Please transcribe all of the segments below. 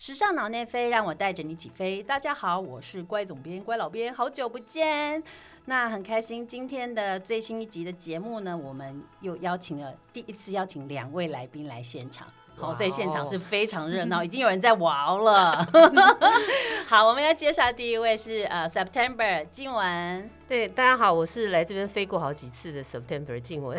时尚脑内飞，让我带着你起飞。大家好，我是乖总编、乖老编，好久不见。那很开心，今天的最新一集的节目呢，我们又邀请了第一次邀请两位来宾来现场。好，所以现场是非常热闹，已经有人在玩了。好，我们要介绍第一位是呃 September 静雯。对，大家好，我是来这边飞过好几次的 September 静雯。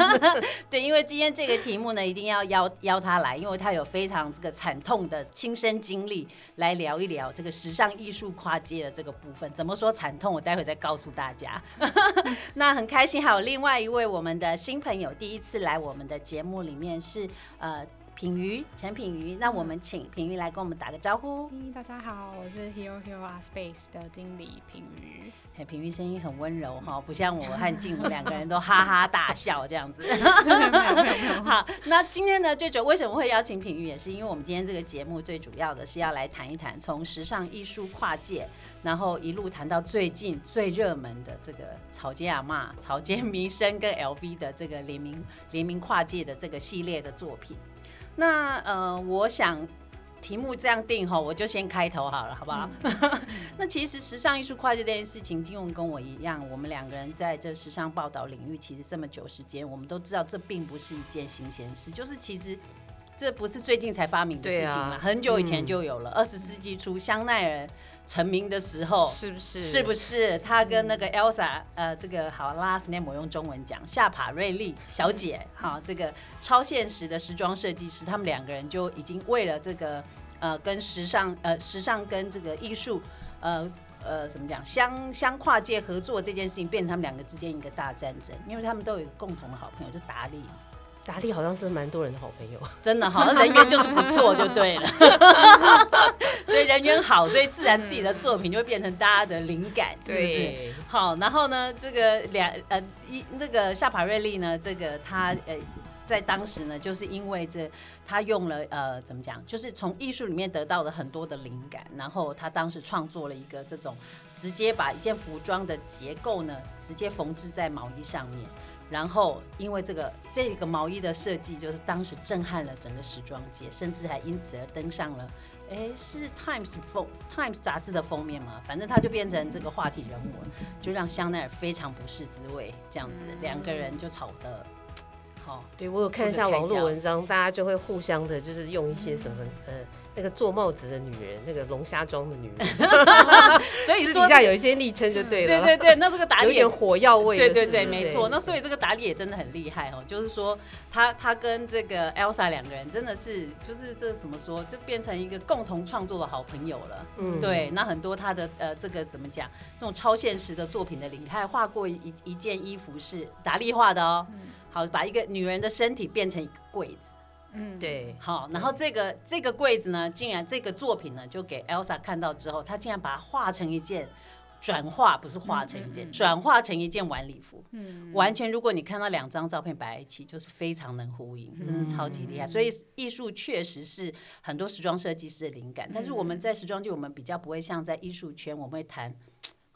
对，因为今天这个题目呢，一定要邀邀他来，因为他有非常这个惨痛的亲身经历，来聊一聊这个时尚艺术跨界的这个部分。怎么说惨痛？我待会再告诉大家。那很开心，还有另外一位我们的新朋友，第一次来我们的节目里面是呃。品瑜，陈品瑜，那我们请品瑜来跟我们打个招呼。大家好，我是 Hero Hero Art Space 的经理品瑜。嘿，品瑜声音很温柔哈，不像我和静雯两个人都哈哈大笑这样子。好，那今天呢，最主要为什么会邀请品瑜，也是因为我们今天这个节目最主要的是要来谈一谈从时尚艺术跨界，然后一路谈到最近最热门的这个草间亚马、草间弥生跟 LV 的这个联名联名跨界的这个系列的作品。那呃，我想题目这样定哈，我就先开头好了，好不好？那其实时尚艺术跨界这件事情，金融跟我一样，我们两个人在这时尚报道领域其实这么久时间，我们都知道这并不是一件新鲜事，就是其实这不是最近才发明的事情嘛，很久以前就有了，二十世纪初香奈儿。成名的时候是不是？是不是他跟那个 Elsa 呃，这个好 last name 我用中文讲，夏帕瑞丽小姐哈，这个超现实的时装设计师，他们两个人就已经为了这个呃，跟时尚呃，时尚跟这个艺术呃呃，怎么讲相相跨界合作这件事情，变成他们两个之间一个大战争，因为他们都有一个共同的好朋友，就达利。达利好像是蛮多人的好朋友，真的好，人缘就是不错，就对了。对，人缘好，所以自然自己的作品就会变成大家的灵感，是不是？好，然后呢，这个两呃一那个夏帕瑞丽呢，这个他呃在当时呢，就是因为这他用了呃怎么讲，就是从艺术里面得到了很多的灵感，然后他当时创作了一个这种直接把一件服装的结构呢，直接缝制在毛衣上面。然后，因为这个这个毛衣的设计，就是当时震撼了整个时装界，甚至还因此而登上了，哎，是 Times 封 Times 杂志的封面嘛？反正他就变成这个话题人物，就让香奈儿非常不是滋味，这样子两个人就吵得，好，对我有看一下网络文章，大家就会互相的，就是用一些什么，呃。那个做帽子的女人，那个龙虾装的女人，所以私底下有一些昵称就对了。对对对，那这个达利 有点火药味。对对对，没错。那所以这个达利也真的很厉害哦，就是说他他跟这个 Elsa 两个人真的是，就是这怎么说，就变成一个共同创作的好朋友了。嗯，对。那很多他的呃，这个怎么讲，那种超现实的作品的灵，他还画过一一件衣服是达利画的哦。嗯好，把一个女人的身体变成一个柜子。嗯，对，好，然后这个这个柜子呢，竟然这个作品呢，就给 Elsa 看到之后，他竟然把它画成一件转化，不是画成一件，转化成一件晚礼服。嗯，完全，如果你看到两张照片摆在一起，就是非常能呼应，真的超级厉害。所以艺术确实是很多时装设计师的灵感，但是我们在时装界，我们比较不会像在艺术圈，我们会谈。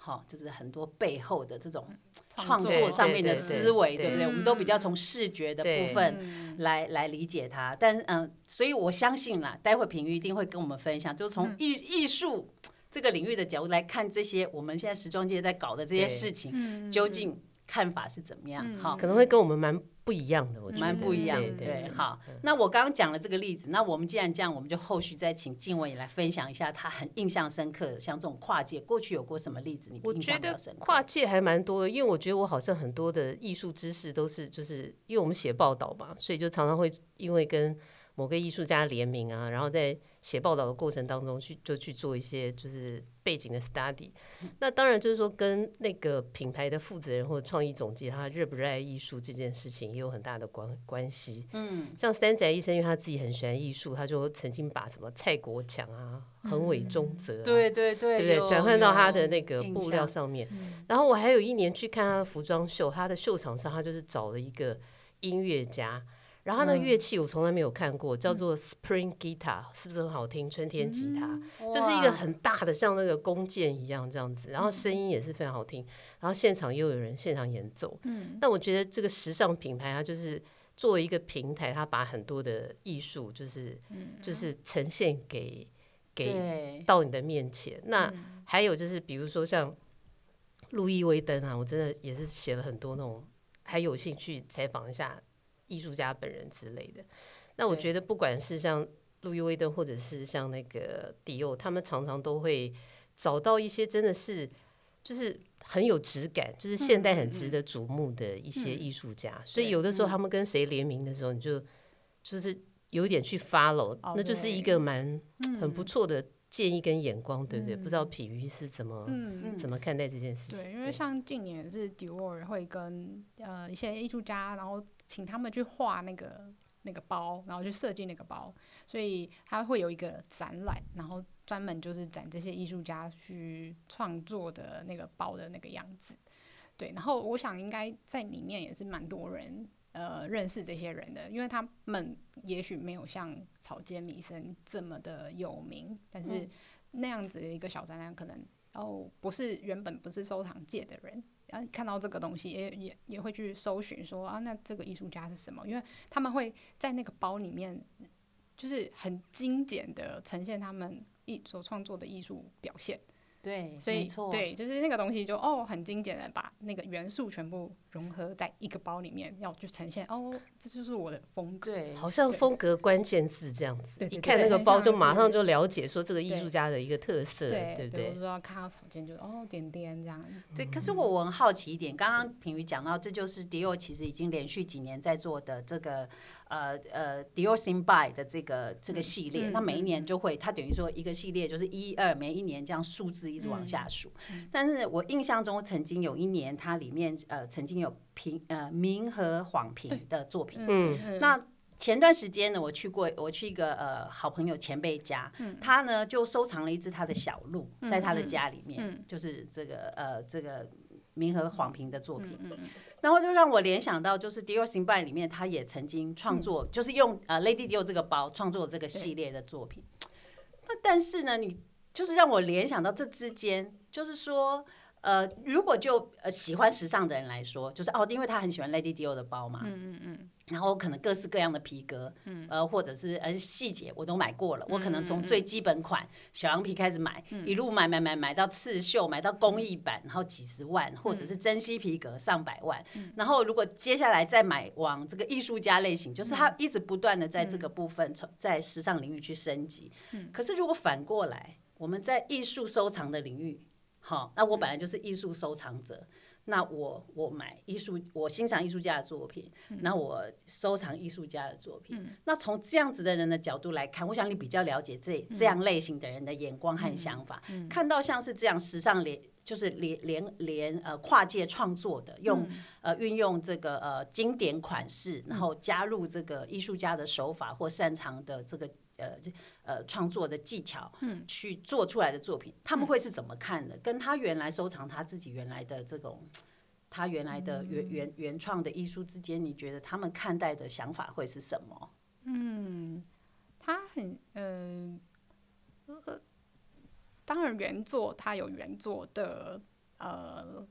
好，就是很多背后的这种创作上面的思维，对不对？我们都比较从视觉的部分来来理解它。但嗯，所以我相信啦，待会平玉一定会跟我们分享，就是从艺艺术这个领域的角度来看这些我们现在时装界在搞的这些事情，究竟看法是怎么样？好，可能会跟我们蛮。不一样的，我觉得蛮不一样。对，好，那我刚刚讲了这个例子，那我们既然这样，我们就后续再请静文也来分享一下他很印象深刻的，像这种跨界，过去有过什么例子？你我觉得跨界还蛮多的，因为我觉得我好像很多的艺术知识都是，就是因为我们写报道嘛，所以就常常会因为跟某个艺术家联名啊，然后在写报道的过程当中去就去做一些就是。背景的 study，那当然就是说跟那个品牌的负责人或者创意总监他热不热爱艺术这件事情也有很大的关关系。嗯，像三宅医生，因为他自己很喜欢艺术，他就曾经把什么蔡国强啊、横尾中泽，对对对，对不对？转换到他的那个布料上面。然后我还有一年去看他的服装秀，他的秀场上他就是找了一个音乐家。然后那乐器我从来没有看过，叫做 Spring Guitar，是不是很好听？春天吉他就是一个很大的，像那个弓箭一样这样子，然后声音也是非常好听。然后现场又有人现场演奏。嗯，但我觉得这个时尚品牌它，就是作为一个平台，它把很多的艺术就是就是呈现给给，到你的面前。那还有就是比如说像路易威登啊，我真的也是写了很多那种，还有兴趣采访一下艺术家本人之类的。那我觉得不管是像路易威登，或者是像那个迪奥，他们常常都会找到一些真的是就是很有质感，就是现代很值得瞩目的一些艺术家。所以有的时候他们跟谁联名的时候，你就就是有点去 follow，、哦那就是一个蛮很不错的建议跟眼光，对不对？不知道品瑜是怎么、嗯，怎么看待这件事情？对，因？为像近年是 Dior 会跟呃一些艺术家，然后请他们去画那个那个包，然后去设计那个包，所以他会有一个展览，然后专门就是展这些艺术家去创作的那个包的那个样子。对，然后我想应该在里面也是蛮多人呃认识这些人的，因为他们也许没有像草间弥生这么的有名，但是那样子的一个小展览，可能哦不是原本不是收藏界的人，然后看到这个东西也也也会去搜寻说啊，那这个艺术家是什么？因为他们会在那个包里面，就是很精简的呈现他们艺所创作的艺术表现。对，所以对，就是那个东西就哦很精简的把那个元素全部融合在一个包里面，要去呈现哦，这就是我的风格。对，好像风格关键字这样子，一看那个包就马上就了解说这个艺术家的一个特色，对对不对？比如说看到草间就哦点点这样，对，可是我我很好奇一点，刚刚品瑜讲到，这就是迪奥其实已经连续几年在做的这个呃呃迪奥 Sing By 的这个这个系列，嗯那每一年就会，它等于说一个系列就是一二，每一年这样数字一直往下数。嗯但是我印象中曾经有一年，它里面呃曾经有平呃明和晃平的作品，嗯那前段时间呢，我去过，我去一个呃好朋友前辈家，嗯。他呢就收藏了一只他的小鹿，在他的家里面，嗯就是这个呃这个明和晃平的作品，嗯然后就让我联想到，就是 Dior s i m b a 里面，他也曾经创作，就是用呃 Lady Dior 这个包创作这个系列的作品。那但是呢，你就是让我联想到这之间，就是说。呃，如果就呃喜欢时尚的人来说，就是哦，因为他很喜欢 Lady Dior 的包嘛，嗯嗯嗯，然后可能各式各样的皮革，嗯，呃，或者是呃细节我都买过了，我可能从最基本款小羊皮开始买，一路买买买买到刺绣，买到工艺版，然后几十万，或者是珍稀皮革上百万，然后如果接下来再买往这个艺术家类型，就是他一直不断的在这个部分从在时尚领域去升级，可是如果反过来，我们在艺术收藏的领域。好，那我本来就是艺术收藏者，那我我买艺术，我欣赏艺术家的作品，那我收藏艺术家的作品。那从这样子的人的角度来看，我想你比较了解这这样类型的人的眼光和想法。看到像是这样时尚联就是连连连呃跨界创作的，用、呃运用这个呃经典款式，然后加入这个艺术家的手法或擅长的这个。呃，呃，创作的技巧，嗯，去做出来的作品，他们会是怎么看的？跟他原来收藏他自己原来的这种，他原来的原原原创的艺术之间，你觉得他们看待的想法会是什么？嗯他很嗯呃，当然原作他有原作的呃，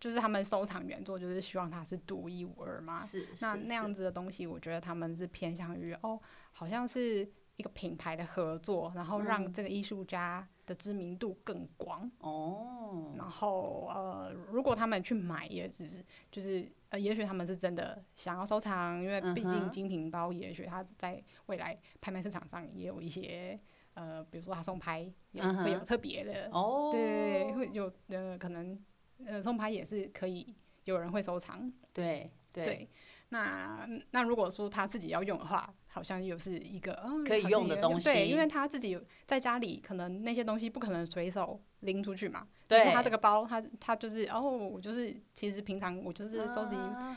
就是他们收藏原作，就是希望它是独一无二嘛。是是那那样子的东西，我觉得他们是偏向于哦，好像是一个品牌的合作，然后让这个艺术家的知名度更广。哦，然后呃，如果他们去买，也只是就是呃，也许他们是真的想要收藏，因为毕竟精品包，也许它在未来拍卖市场上也有一些呃，比如说他送拍也会有特别的，哦，对对对，会有呃可能呃送拍也是可以有人会收藏，对对。对。那那如果说他自己要用的话，好像又是一个、嗯、可以用的东西对，西因为他自己有在家里，可能那些东西不可能随手拎出去嘛。对但是他这个包，他他就是哦，我就是其实平常我就是收集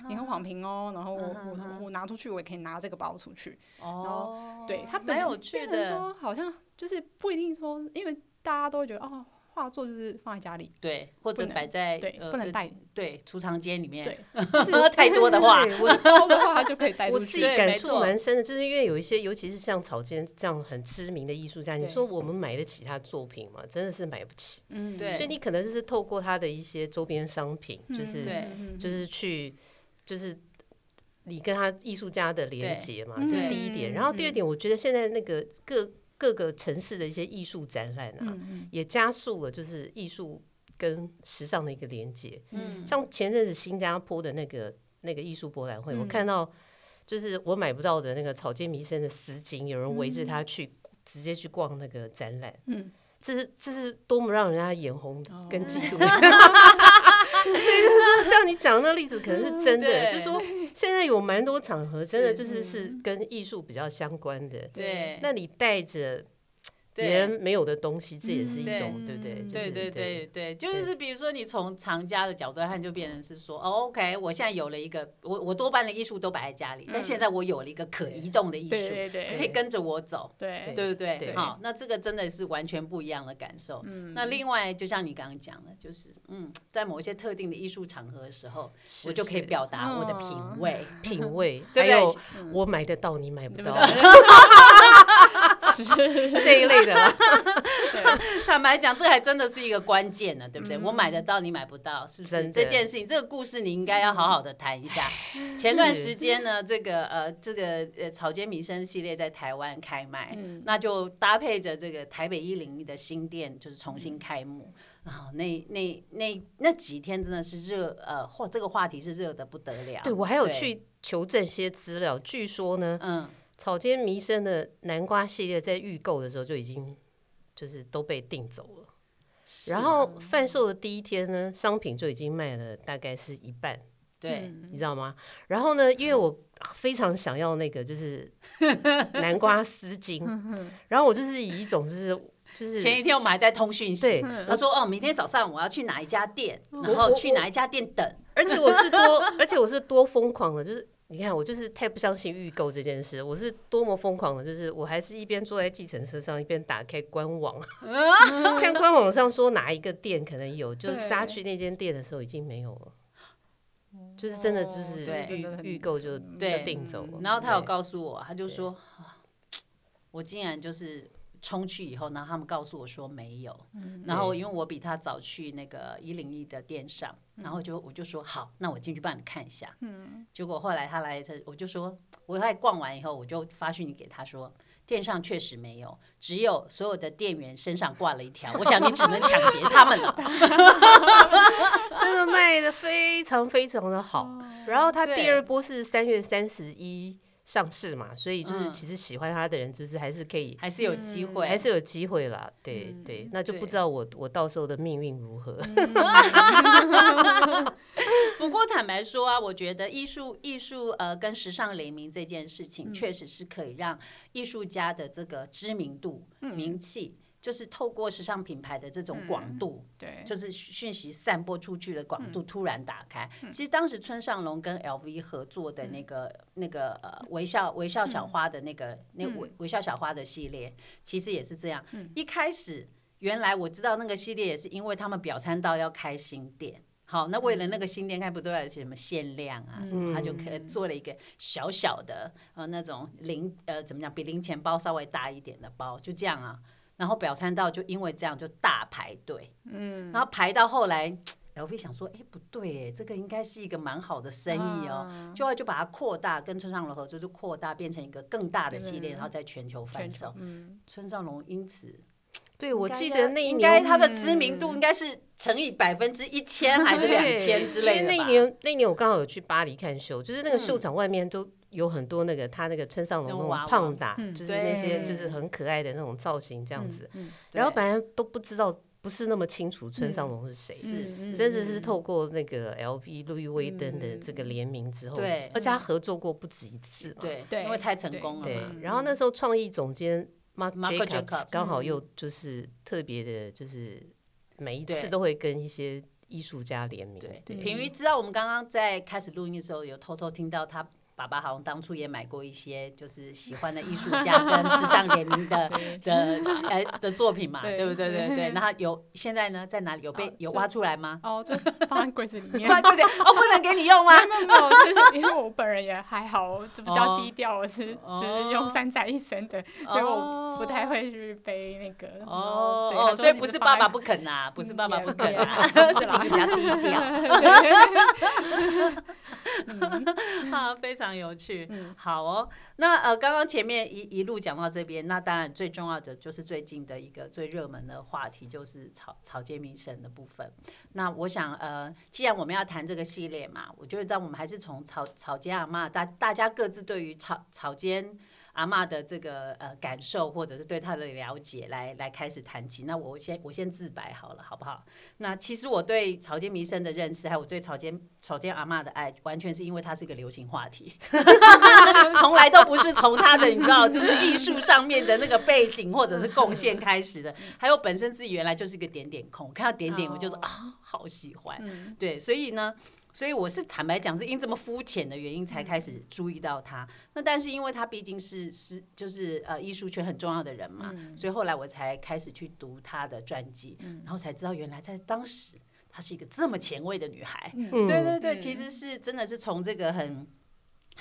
银河晃屏哦，然后我我我拿出去，我也可以拿这个包出去。哦，对，它蛮本有趣变成，说好像就是不一定说，因为大家都会觉得哦，画作就是放在家里，对，或者摆在对，不能带，对储藏间里面，对，太多的话，对我包的话它就可以带出去。我自己感触蛮深的，就是因为有一些，尤其是像草间这样很知名的艺术家，你说我们买得起他作品吗？真的是买不起。嗯，对所以你可能就是透过他的一些周边商品，嗯就是对嗯就是去就是你跟他艺术家的连接嘛，这是第一点。嗯然后第二点，我觉得现在那个各各个城市的一些艺术展览啊，嗯也加速了就是艺术跟时尚的一个连接。嗯，像前阵子新加坡的那个那个艺术博览会，我嗯。看到就是我买不到的那个草间弥生的丝巾，有人围着他去、直接去逛那个展览，嗯，这是这是多么让人家眼红哦。跟嫉妒。所以就是说，像你讲的那个例子，可能是真的。对就说现在有蛮多场合，真的就是是跟艺术比较相关的。对，那你带着别人没有的东西，这也是一种，对不对？对对对对，就是比如说你从藏家的角度来看，就变成是说，哦，OK，我现在有了一个，我我多半的艺术都摆在家里，但现在我有了一个可移动的艺术，对对可以跟着我走。对对不对？好，那这个真的是完全不一样的感受。嗯那另外，就像你刚刚讲的，就是嗯，在某一些特定的艺术场合的时候，我就可以表达我的品味。品味，对对还有我买得到，你买不到？这一类的啦。坦白讲，这还真的是一个关键呢，对不对？我买得到，你买不到，是不是？这件事情，这个故事你应该要好好的谈一下。前段时间呢，这个呃，这个呃草间弥生系列在台湾开卖，那就搭配着这个台北一零一的新店，就是重新开幕。然后那那那那几天真的是热，呃，或这个话题是热的不得了。对我还有去求证些资料，据说呢，嗯，草间弥生的南瓜系列在预购的时候就已经就是都被订走了，然后贩售的第一天呢，商品就已经卖了大概是一半，对，你知道吗？然后呢，因为我非常想要那个就是 南瓜丝巾，然后我就是以一种就是就是前一天我们还在通讯息，对他说哦，明天早上我要去哪一家店，然后去哪一家店等。而且我是多，而且我是多疯狂的，就是你看，我就是太不相信预购这件事，我是多么疯狂的，就是我还是一边坐在计程车上，一边打开官网，看官网上说哪一个店可能有，就是杀去那间店的时候已经没有了。就是真的就是预购就就订走了，然后他有告诉我，他就说，啊我竟然就是冲去以后，然后他们告诉我说没有，然后因为我比他早去那个一零一的店上，然后就我就说好，那我进去帮你看一下。结果后来他来这，我就说，我在逛完以后，我就发讯息给他说。店上确实没有，只有所有的店员身上挂了一条。我想你只能抢劫他们了。真的卖的非常非常的好。然后他第二波是三月三十一上市嘛，所以就是嗯其实喜欢他的人就是还是可以还是有机会，还是有机会啦，对对，那就不知道我我到时候的命运如何。不过坦白说啊，我觉得艺术艺术呃跟时尚联名这件事嗯情，确实是可以让艺术家的这个知名度、名气，就是透过时尚品牌的这种广度，对，就是讯息散播出去的广嗯度突然打开。其实当时村上隆跟 LV 合作的那个、那个呃微笑微笑小花的那个、那微微笑小花的系列，其实也是这样。一开始原来我知道那个系列也是因为他们表参道要开新店。好，那为了那个新店，开不都要有些什么限量啊什么，他就可做了一个小小的呃那种零呃怎么讲，比零钱包稍微大一点的包，就这样啊。然后表参道就因为这样就大排队，嗯，然后排到后来，LV 想说，哎，不对，哎，这个应该是一个蛮好的生意哦，就后就把它扩大，跟村上隆合作，就扩大变成一个更大的系列，然后在全球贩售。村上隆因此，对，我记得那一应该年，它的知名度应该是乘以百分之一千还是两千之类的？那一年那一年我刚好有去巴黎看秀，就是那个嗯秀场外面都有很多那个他那个村上隆那种胖达，嗯。就是那些就是很可爱的那种造型这样子。嗯然后本来都不知道，不是那么清楚村上隆是谁。是是真的是透过那个 LV 路易威登的这个联名之后，对。而且他合作过不止一次嘛，对对因为太成功了对嘛。，然后那时候创意总监 Mark Jacobs 刚好又就是特别的，就是每一次都会跟一些艺术家联名。对，对，品瑜知道我们刚刚在开始录音的时候，有偷偷听到他爸爸好像当初也买过一些就是喜欢的艺术家跟时尚联名的 的呃的作品嘛，对对不对？对对。然后有现在呢，在哪里有被哦有挖出来吗？哦，就放在柜子里面。放柜子哦，不能给你用吗？没有没有，就是因为我本人也还好，就比较哦低调，我是哦就是用三宅一生的，所以我不太会去背那个。哦哦，所以不是爸爸不肯啊，不是爸爸不肯也啊，是是啦品瑜比较低调。啊，非常常有趣。嗯好哦，那呃，刚刚前面一一路讲到这边，那当然最重要的就是最近的一个最热门的话题，就是草草间民生的部分。那我想呃，既然我们要谈这个系列嘛，我觉得让我们还是从草草间阿嬷大大家各自对于草草间。阿嬷的这个呃感受，或者是对她的了解，来来开始谈起。那我先我先自白好了，好不好？那其实我对草间弥生的认识，还有我对草间草间阿嬷的爱，完全是因为它是一个流行话题，从来都不是从他的你知道，就是艺术上面的那个背景或者是贡献开始的。还有本身自己原来就是一个点点控，我看到点点我就说哦啊，好喜欢。嗯对，所以呢，所以我是坦白讲，是因这么肤浅的原因才开嗯始注意到他。那但是因为他毕竟是是就是呃艺术圈很重要的人嘛，嗯所以后来我才开始去读他的传记，然后才知道原来在当时她是一个这么前卫的女孩。嗯对对对，嗯其实是真的是从这个很。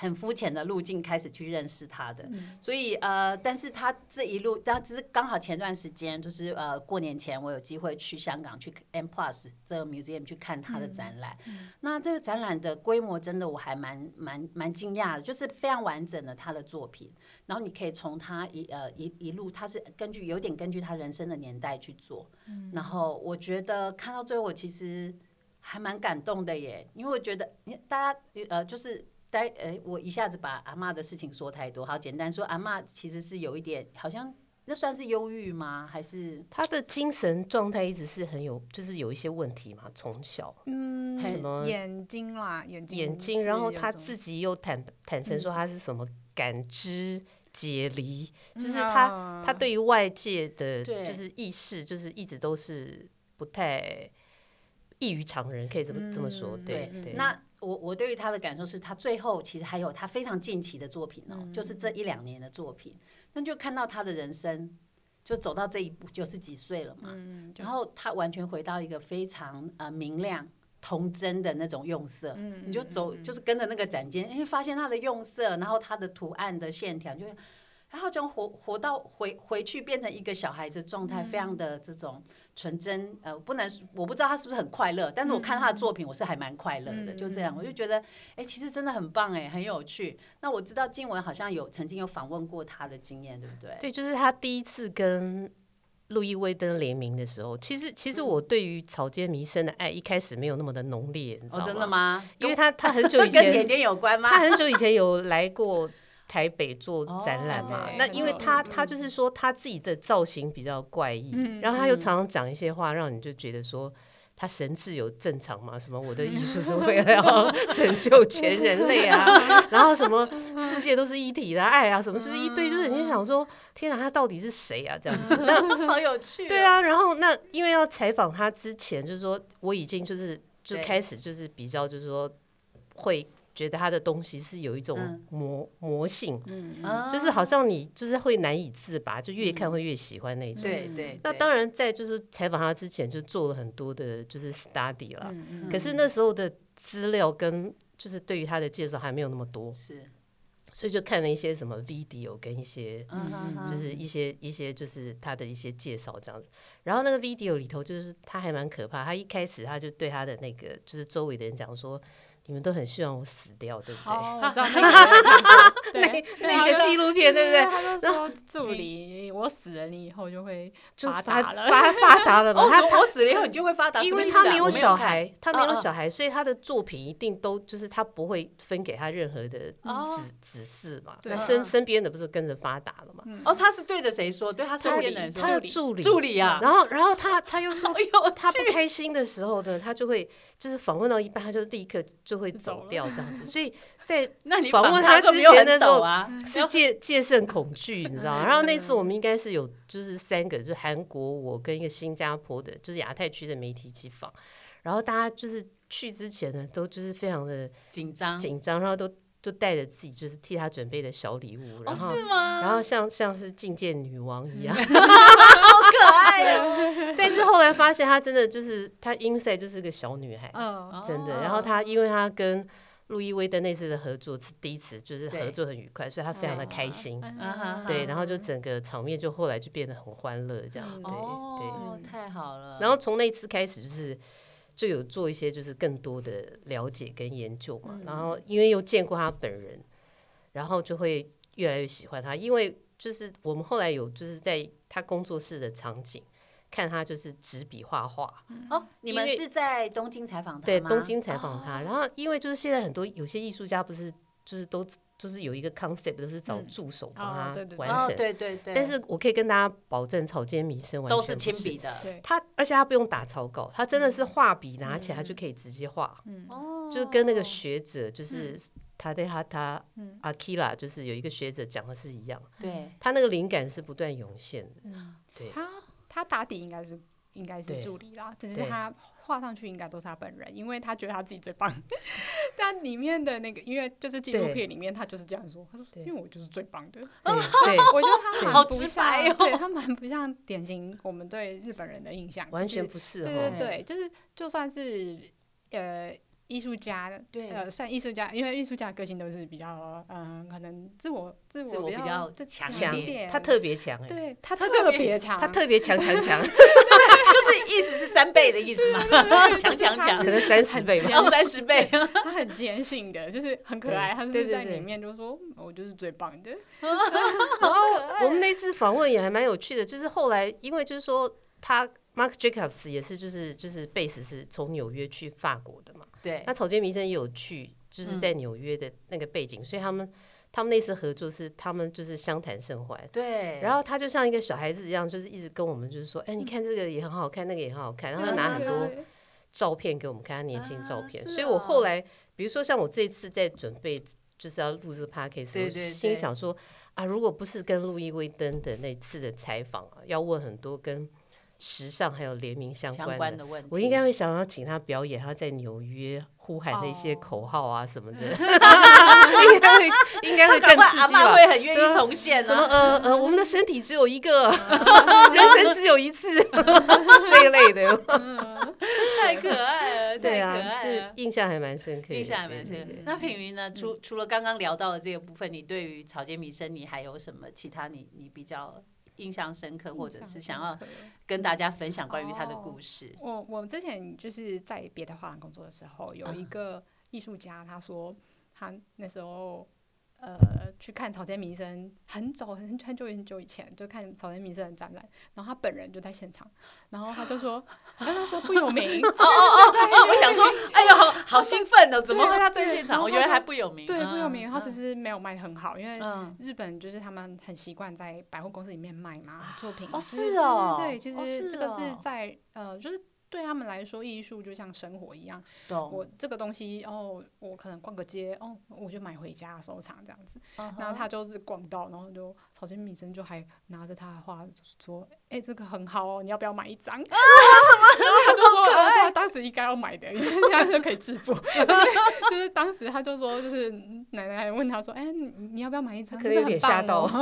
很肤浅的路径开始去认识他的，所以呃，但是他这一路，他只是刚好前段时间就是呃过年前，我有机会去香港去 M Plus 这个 museum 去看他的展览。那这个展览的规模真的我还蛮蛮蛮惊讶的，就是非常完整的他的作品，然后你可以从他一呃一一路，他是根据有点根据他人生的年代去做，然后我觉得看到最后，我其实还蛮感动的耶，因为我觉得你大家呃就是。待呃，我一下子把阿嬷的事情说太多，好简单说，阿嬷其实是有一点，好像那算是忧郁吗？还是他的精神状态一直是很有，就是有一些问题嘛，从小嗯，什么眼睛啦，眼睛眼睛，然后他自己又坦坦诚说他是什么感知解离，就是嗯他啊他对于外界的就是意识，就是一直都是不太异于常人，可以这么这么说，嗯对对。那我我对于他的感受是他最后其实还有他非常近期的作品哦、嗯就是这一两年的作品，那就看到他的人生就走到这一步，九十几岁了嘛，嗯，然后他完全回到一个非常呃明亮。童真的那种用色，嗯。你就走，就是跟着那个展间，哎，发现它的用色，然后它的图案的线条，就会，然后从活活到回回去变成一个小孩子状态，非常的这种纯真，呃，不能，我不知道他是不是很快乐，但是我看他的作品，我是还蛮快乐的，就这样，我就觉得，哎，其实真的很棒，哎，很有趣。那我知道静雯好像有曾经有访问过他的经验，对不对？对，就是他第一次跟路易威登联名的时候，其实其实我对于草间弥生的爱一开始没有那么的浓烈，你知道哦，吗？真的？吗？因为他他很久以前跟点前，点有关吗？他很久以前有来过台北做展览嘛。那因为他他就是说他自己的造型比较怪异，然后他又常常讲一些话，让你就觉得说。他神智有正常吗？什么我的 艺术是为了要拯救全人类啊，然后什么世界都是一体的爱啊，什么就是一堆，就是你就想说，天哪，他到底是谁啊？这样子。那 好有趣、对，啊，然后那因为要采访他之前，就是说我已经就是就开始就是比较就是说会觉得他的东西是有一种嗯。魔、魔性，就是好像你就是会难以自拔，就越看会越喜欢那种。对对，对那当然，在就是采访他之前，就做了很多的就是 study 了。嗯可是那时候的资料跟就是对于他的介绍还没有那么多，是，所以就看了一些什么 video 跟一些就是一些一些就是他的一些介绍这样子。然后那个 video 里头，就是他还蛮可怕。他一开始他就对他的那个就是周围的人讲说：“你们都很希望我死掉，对不对？”哦，我知道那个，对，那个纪录片，对不对？他就说助理，我死了，你以后就会发就发达了。发发达了 他说我死了以后你就会发达，因为他没有小孩，他没有小孩，所以他的作品一定都就是他不会分给他任何的哦子子嗣嘛。对那身身边的不是跟着发达了嘛？哦，他是对着谁说？对他身边的人说。他的助理，助理啊，然后然后他他又说哎呦，他不开心的时候呢，他就会就是访问到一半，他就立刻就会走掉这样子。所以 在访问他他之前的时候是戒戒慎恐惧，你知道吗？然后那次我们应该是有就是三个，就是韩国我跟一个新加坡的，就是亚太区的媒体一起访，然后大家就是去之前呢，都就是非常的紧张，紧张，然后都就带着自己就是替他准备的小礼物，哦然后。是吗？然后像像是觐见女王一样，好可爱哦，但是后来发现她真的就是她 inside 就是个小女孩，嗯，真的。哦然后她因为她跟路易威登那次的合作是第一次，就是合作很愉快，所以她非常的开心。嗯对，然后就整个场面就后来就变得很欢乐，这样嗯对对。太好了。然后从那次开始，就是就有做一些就是更多的了解跟研究嘛。然后因为又见过他本人，然后就会越来越喜欢他，因为就是我们后来有就是在他工作室的场景。看他就是执笔画画哦，你们是在东京采访他对，东京采访他。然后因为就是现在很多有些艺术家不是就是都就是有一个 concept 都是找助手帮他完成，对对对。但是我可以跟大家保证，草间弥生都是亲笔的。他而且他不用打草稿，他真的是画笔拿起来他就可以直接画。哦，就是跟那个学者就是他对他他阿基拉就是有一个学者讲的是一样。对，他那个灵感是不断涌现的。对。他他打底应该是应该是助理啦，只是他画上去应该都是他本人，因为他觉得他自己最棒。但里面的那个，因为就是纪录片里面，他就是这样说，他说：“因为我就是最棒的。” 对，我觉得他蛮不像，对他蛮不像典型我们对日本人的印象，完全不是。对对对，就是就算是呃。艺术家，对，呃，算艺术家，因为艺术家的个性都是比较，嗯，可能自我自我比较强一点，他特别强，对他特别强，他特别强强强，就是 意思是三倍的意思嘛，强强强，可能三十倍吧，三十倍，他很坚信的，就是很可爱，他是在里面就说，我就是最棒的。然 后我们那次访问也还蛮有趣的，就是后来因为就是说他 Mark Jacobs 也是就是就是贝斯是从纽约去法国的嘛。对，那草间弥生也有去，就是在纽约的那个背景，所以他们他们那次合作是他们就是相谈甚欢。对，然后他就像一个小孩子一样，就是一直跟我们就是说，哎，你看这个也很好看，那个也很好看，然后他拿很多照片给我们看，他年轻照片。所以我后来，比如说像我这次在准备就是要录这个 p a c k a g e 我心想说啊，如果不是跟路易威登的那次的采访啊，要问很多跟。时尚还有联名相关的问题，我应该会想要请他表演他在纽约呼喊的一些口号啊什么的，应该会应该会更刺激吧？会很愿意重现什么呃呃，我们的身体只有一个，人生只有一次 这一类的，太可爱了，对啊，就印象还蛮深刻，印象还蛮深刻。那品云呢？除除了刚刚聊到的这个部分，你对于草间弥生，你还有什么其他你你比较？印象深刻，或者是想要跟大家分享关于他的故事。我我之前就是在别的画廊工作的时候，有一个艺术家，他说他那时候。呃，去看草间弥生，很早很很久很久以前就看草间弥生的展览，然后他本人就在现场，然后他就说，他那时候不有名，哦哦哦，我想说，哎呦，好好兴奋哦，怎么会他在现场？我觉得还不有名，对，不有名，他其实没有卖很好，因为日本就是他们很习惯在百货公司里面卖嘛作品，哦是哦，对，其实这个是在呃，就是。对他们来说，艺术就像生活一样。我这个东西，哦，我可能逛个街，哦，我就买回家收藏这样子。然后他就是逛到，然后就草间弥生就还拿着他的画说：“哎，这个很好哦，你要不要买一张？”啊，怎么？然后他就说：“哦，他当时应该要买的，因为现在就可以致富。”就是当时他就说，就是奶奶问他说：“哎，你你要不要买一张？”可能有点吓到。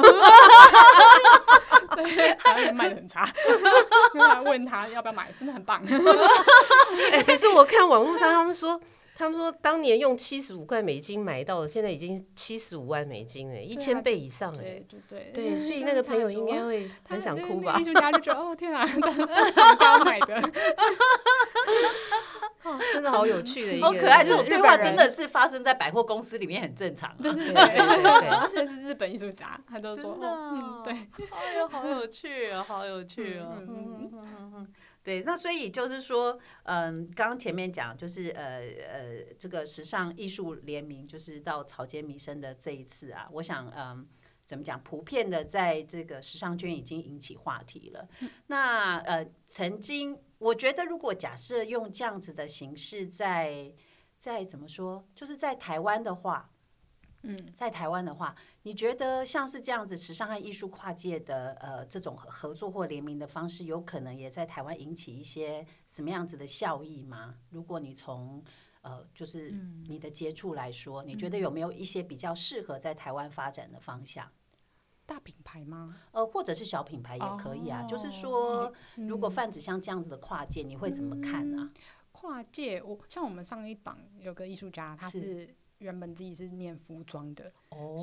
对，然后卖的很差。问他要不要买，真的很棒。哎，可是我看网络上他们说，他们说当年用七十五块美金买到的，现在已经七十五万美金了，一千倍以上哎。对对对，所以那个朋友应该会很想哭吧？艺术家就觉得哦天啊，他刚买的。真的好有趣的一个，好可爱。这种对话真的是发生在百货公司里面，很正常。对对对对，而且是日本艺术家，他都说，嗯，对，哎呀，好有趣哦，好有趣哦。嗯嗯嗯对，那所以就是说，嗯，刚刚前面讲，就是呃呃，这个时尚艺术联名，就是到草间弥生的这一次啊，我想，嗯，怎么讲，普遍的在这个时尚圈已经引起话题了。那呃，曾经。我觉得，如果假设用这样子的形式，在在怎么说，就是在台湾的话，嗯，在台湾的话，你觉得像是这样子时尚和艺术跨界的呃这种合作或联名的方式，有可能也在台湾引起一些什么样子的效益吗？如果你从呃就是你的接触来说，你觉得有没有一些比较适合在台湾发展的方向？大品牌吗？呃，或者是小品牌也可以啊。就是说，如果泛指像这样子的跨界，你会怎么看呢？跨界，我像我们上一档有个艺术家，他是原本自己是念服装的，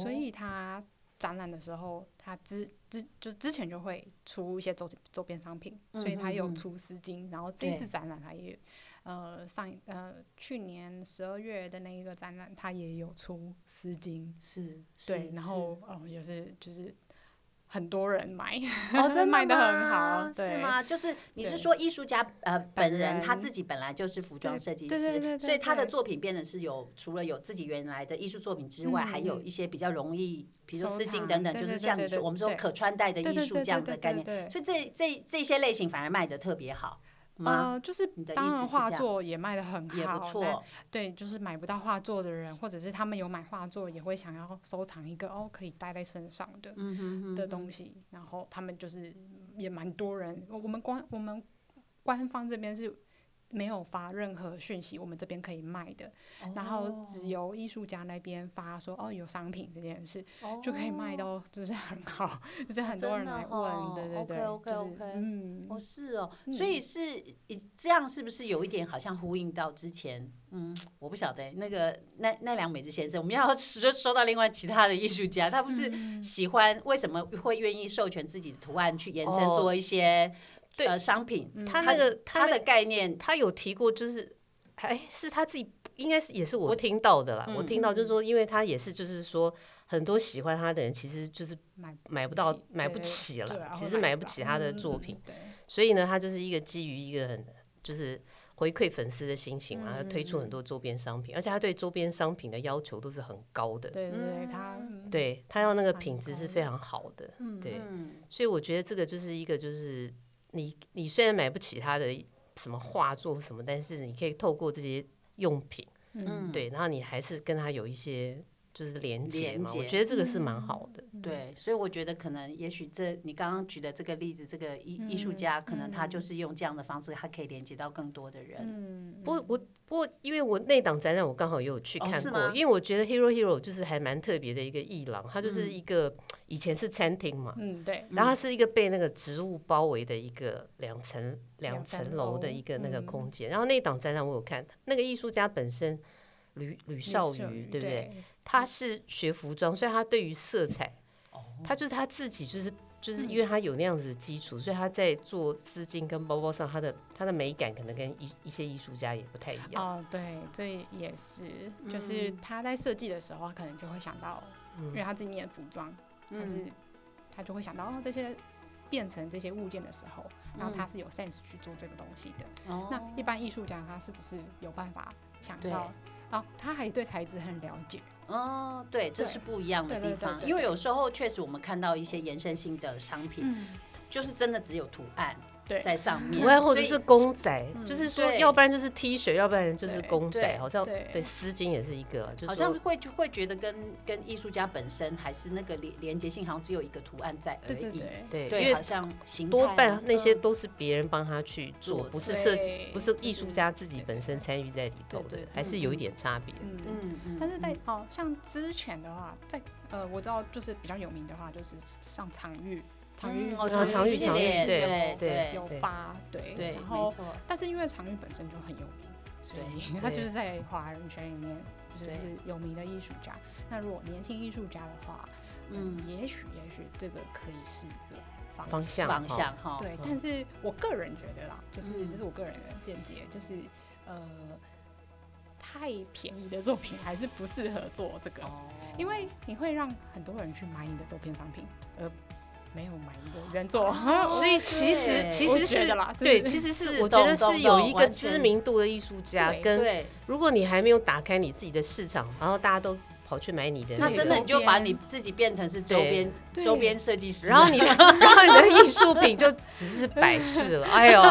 所以他展览的时候，他之之就之前就会出一些周周边商品，所以他有出丝巾，然后这次展览他也呃上呃去年十二月的那一个展览，他也有出丝巾，是，对，然后哦也是就是很多人买，哦，真的卖的很吗？好，是吗？就是你是说艺术家呃本人他自己本来就是服装设计对对对师，对所以他的作品变得是有除了有自己原来的艺术作品之外，嗯还有嗯。一些比较容易，比如说丝巾等等，就是像你说我们说可穿戴的艺术这样的概念，所以这这这些类型反而卖的特别好吗？呃，就是当然画作也卖的很好，也不错，对，就是买不到画作的人，或者是他们有买画作，也会想要收藏一个哦可以带在身上的、嗯哼哼的东西。然后他们就是也蛮多人，我我们官我们官方这边是没有发任何讯息，我们这边可以卖的，然后只由艺术家那边发说哦有商品这件事，就可以卖到就是很好，就是很多人来问，哦对对对 OK，OK，就是 OK 嗯。哦，是哦，所以是以这样是不是有一点好像呼应到之前？嗯，我不晓得那个奈奈良美智先生，我们要说说到另外其他的艺术家，他不是嗯。喜欢为什么会愿意授权自己的图案去延伸哦。做一些对呃商品？他那个那个他的概念他有提过，就是哎，是他自己应该是也是我听到的啦。嗯我听到就是说，因为他也是就是说，很多喜欢他的人其实就是买买不到买不起了，其实买不起他的嗯作品，对。所以呢，他就是一个基于一个很就是回馈粉丝的心情嘛，他推嗯出很多周边商品，而且他对周边商品的要求都是很高的。对对对，他嗯对他要那个品质是非常好的，对，嗯所以我觉得这个就是一个，就是你你虽然买不起他的什么画作什么，但是你可以透过这些用品，嗯，对，然后你还是跟他有一些就是连接嘛，接我觉得这个是蛮好的。对，所以我觉得可能也许这你刚刚举的这个例子，这个艺艺术家可能他就是用这样的方式，他可以连接到更多的人。嗯，不过我不过因为我那档展览我刚好也有去看过，哦因为我觉得 Hero Hero 就是还蛮特别的一个艺廊，它嗯就是一个、以前是餐厅嘛，嗯对，然后它是一个被那个植物包围的一个两层两两层层楼的一个那个嗯空间。然后那一档展览我有看，那个艺术家本身吕吕少宇，对不对？？他是学服装，所以他对于色彩，他就是他自己就是。就是因为他有那样子的基础，所以他在做丝巾跟包包上，他的他的美感可能跟一一些艺术家也不太一样。哦，对，这也是，就是他在设计的时候，他可能就会想到，因为他自己念服装，他是他就会想到哦，这些变成这些物件的时候，然后他是有 sense 去做这个东西的。哦那一般艺术家他是不是有办法想对到？哦，他还对材质很了解，哦，对，这是不一样的地方，因为有时候确实我们看到一些延伸性的商品，嗯，就是真的只有图案对在上面，图案或者是公仔，就是说，要不然就是 T 恤，要不然就是公仔，好像对对丝巾也是一个，就是好像说会会觉得跟跟艺术家本身还是那个连连接性，好像只有一个图案在而已。对对对，对，因为，好像形多半那些嗯都是别人帮他去做，不是设计，不是艺术家自己本身参与在里头的还是有一点差别。嗯。嗯嗯，但是在哦，像之前的话，在呃，我知道就是比较有名的话，就是像常玉，常玉嗯哦，常玉常玉列，对对对有对。发对对，然后没错，但是因为常玉本身就很有名，所以 他就是在华人圈里面就是有名的艺术家。那如果年轻艺术家的话，嗯嗯，也许也许这个可以是一个方方向方向哈，对，但是我个人觉得啦，就是嗯。这是我个人的见解，就是呃，太便宜的作品还是不适合做这个，哦。因为你会让很多人去买你的周边商品，而没有买你的人做。所以其实其实是对，其实是是我觉得是有一个知名度的艺术家，跟对，如果你还没有打开你自己的市场，然后大家都跑去买你的那那，真的你就把你自己变成是周边周边设计师，然后你然后你的艺术品就只是摆饰了。哎呦，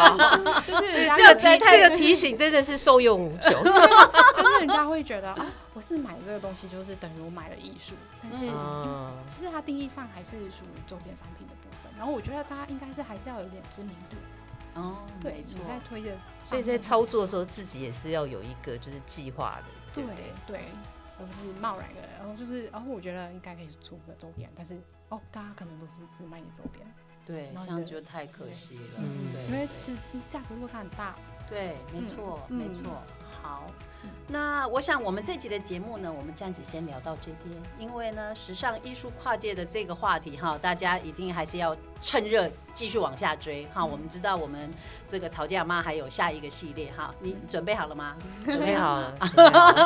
就是这个提这个提醒真的是受用无穷。就是人家会觉得啊，我是买这个东西，就是等于我买了艺术，但是哦其实它定义上还是属于周边商品的部分。然后我觉得大家应该是还是要有点知名度，哦，对，你，在推的，所以在操作的时候，自己也是要有一个就是计划的，对对不对？对，而不是贸然的。然后就是，然后我觉得应该可以出个周边，但是哦，大家可能都是只卖你周边，对，这样就太可惜了，嗯对，因为其实价格落差很大。对，没错，嗯没错。好，那我想我们这集的节目呢，我们暂时先聊到这边，因为呢，时尚艺术跨界的这个话题哈，大家一定还是要趁热继续往下追哈。我们知道我们这个吵架妈还有下一个系列哈，你准备好了吗？准备好了，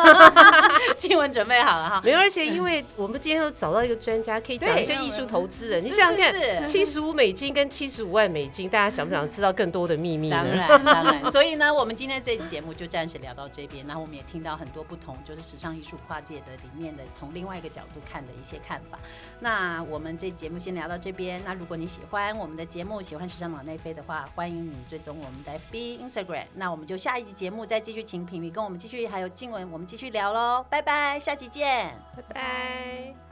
静文准备好了哈。没有，而且因为我们今天又找到一个专家，可以讲一些艺术投资人。你想想看，七十五美金跟七十五万美金，大家想不想知道更多的秘密呢？当然，当然。所以呢，我们今天这期节目就暂时聊到这边，然后我们也。听到很多不同，就是时尚艺术跨界的里面的，从另外一个角度看的一些看法。那我们这节目先聊到这边。那如果你喜欢我们的节目，喜欢时尚脑内飞的话，欢迎你追踪我们的 FB、Instagram。那我们就下一集节目再继续请品品跟我们继续，还有静文，我们继续聊喽。拜拜，下期见，拜拜。